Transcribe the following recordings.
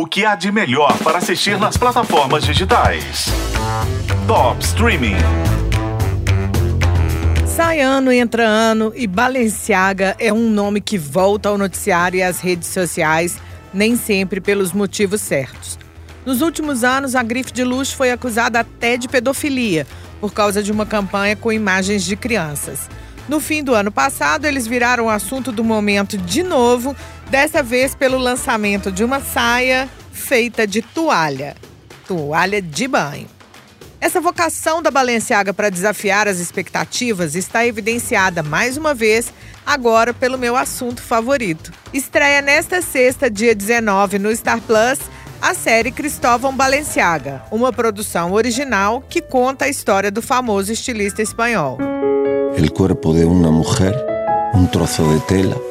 O que há de melhor para assistir nas plataformas digitais? Top Streaming. Sai ano, entra ano e Balenciaga é um nome que volta ao noticiário e às redes sociais, nem sempre pelos motivos certos. Nos últimos anos, a grife de luxo foi acusada até de pedofilia, por causa de uma campanha com imagens de crianças. No fim do ano passado, eles viraram o assunto do momento de novo, dessa vez pelo lançamento de uma saia feita de toalha toalha de banho. Essa vocação da Balenciaga para desafiar as expectativas está evidenciada mais uma vez agora pelo meu assunto favorito. Estreia nesta sexta, dia 19, no Star Plus, a série Cristóvão Balenciaga, uma produção original que conta a história do famoso estilista espanhol. El cuerpo de una mujer, un trozo de tela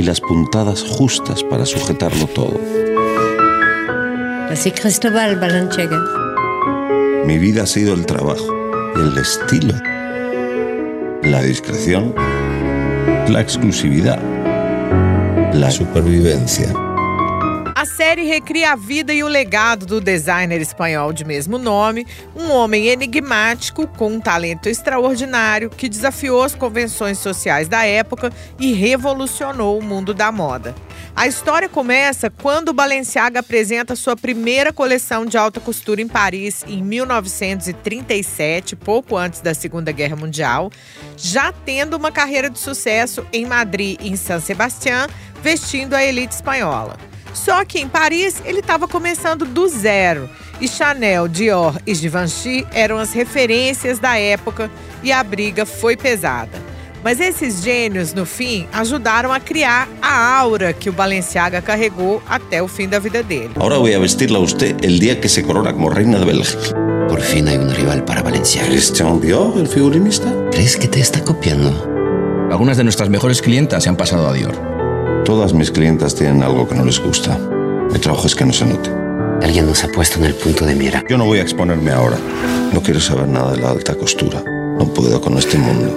y las puntadas justas para sujetarlo todo. Así Cristóbal Balenciaga. Mi vida ha sido el trabajo, el estilo, la discreción, la exclusividad, la supervivencia. A série recria a vida e o legado do designer espanhol de mesmo nome, um homem enigmático com um talento extraordinário que desafiou as convenções sociais da época e revolucionou o mundo da moda. A história começa quando Balenciaga apresenta sua primeira coleção de alta costura em Paris em 1937, pouco antes da Segunda Guerra Mundial, já tendo uma carreira de sucesso em Madrid e em San Sebastián, vestindo a elite espanhola. Só que em Paris ele estava começando do zero. E Chanel, Dior e Givenchy eram as referências da época e a briga foi pesada. Mas esses gênios, no fim, ajudaram a criar a aura que o Balenciaga carregou até o fim da vida dele. Ahora voy a vestirla a usted el día que se corona como reina de Bélgica. Por fin hay un rival para Valenciaga. Christian Dior, el figurinista. ¿Crees que te está copiando? Algunas de nuestras mejores clientas se han pasado a Dior. Todas mis clientas tienen algo que no les gusta. Mi trabajo es que no se note. Alguien nos ha puesto en el punto de mira. Yo no voy a exponerme ahora. No quiero saber nada de la alta costura. No puedo con este mundo.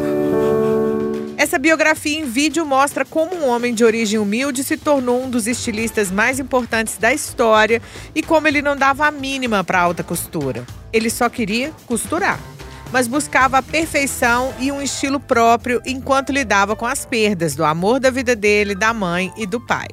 Essa biografia em vídeo mostra como um homem de origem humilde se tornou um dos estilistas mais importantes da história e como ele não dava a mínima para alta costura. Ele só queria costurar, mas buscava a perfeição e um estilo próprio enquanto lidava com as perdas do amor da vida dele, da mãe e do pai.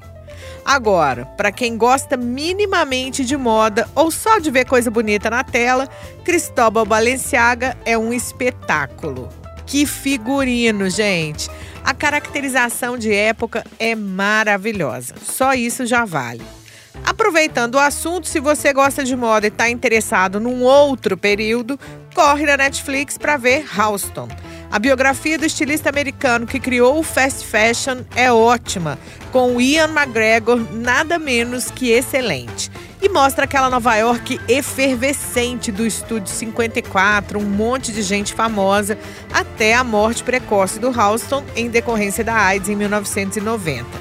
Agora, para quem gosta minimamente de moda ou só de ver coisa bonita na tela, Cristóbal Balenciaga é um espetáculo. Que figurino, gente! A caracterização de época é maravilhosa. Só isso já vale. Aproveitando o assunto, se você gosta de moda e está interessado num outro período, corre na Netflix para ver Houston. A biografia do estilista americano que criou o fast fashion é ótima, com Ian McGregor nada menos que excelente e mostra aquela Nova York efervescente do Estúdio 54, um monte de gente famosa, até a morte precoce do Houston em decorrência da AIDS em 1990.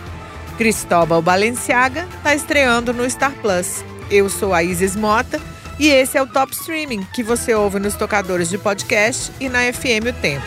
Cristóbal Balenciaga está estreando no Star Plus. Eu sou a Isis Mota e esse é o Top Streaming que você ouve nos tocadores de podcast e na FM O Tempo.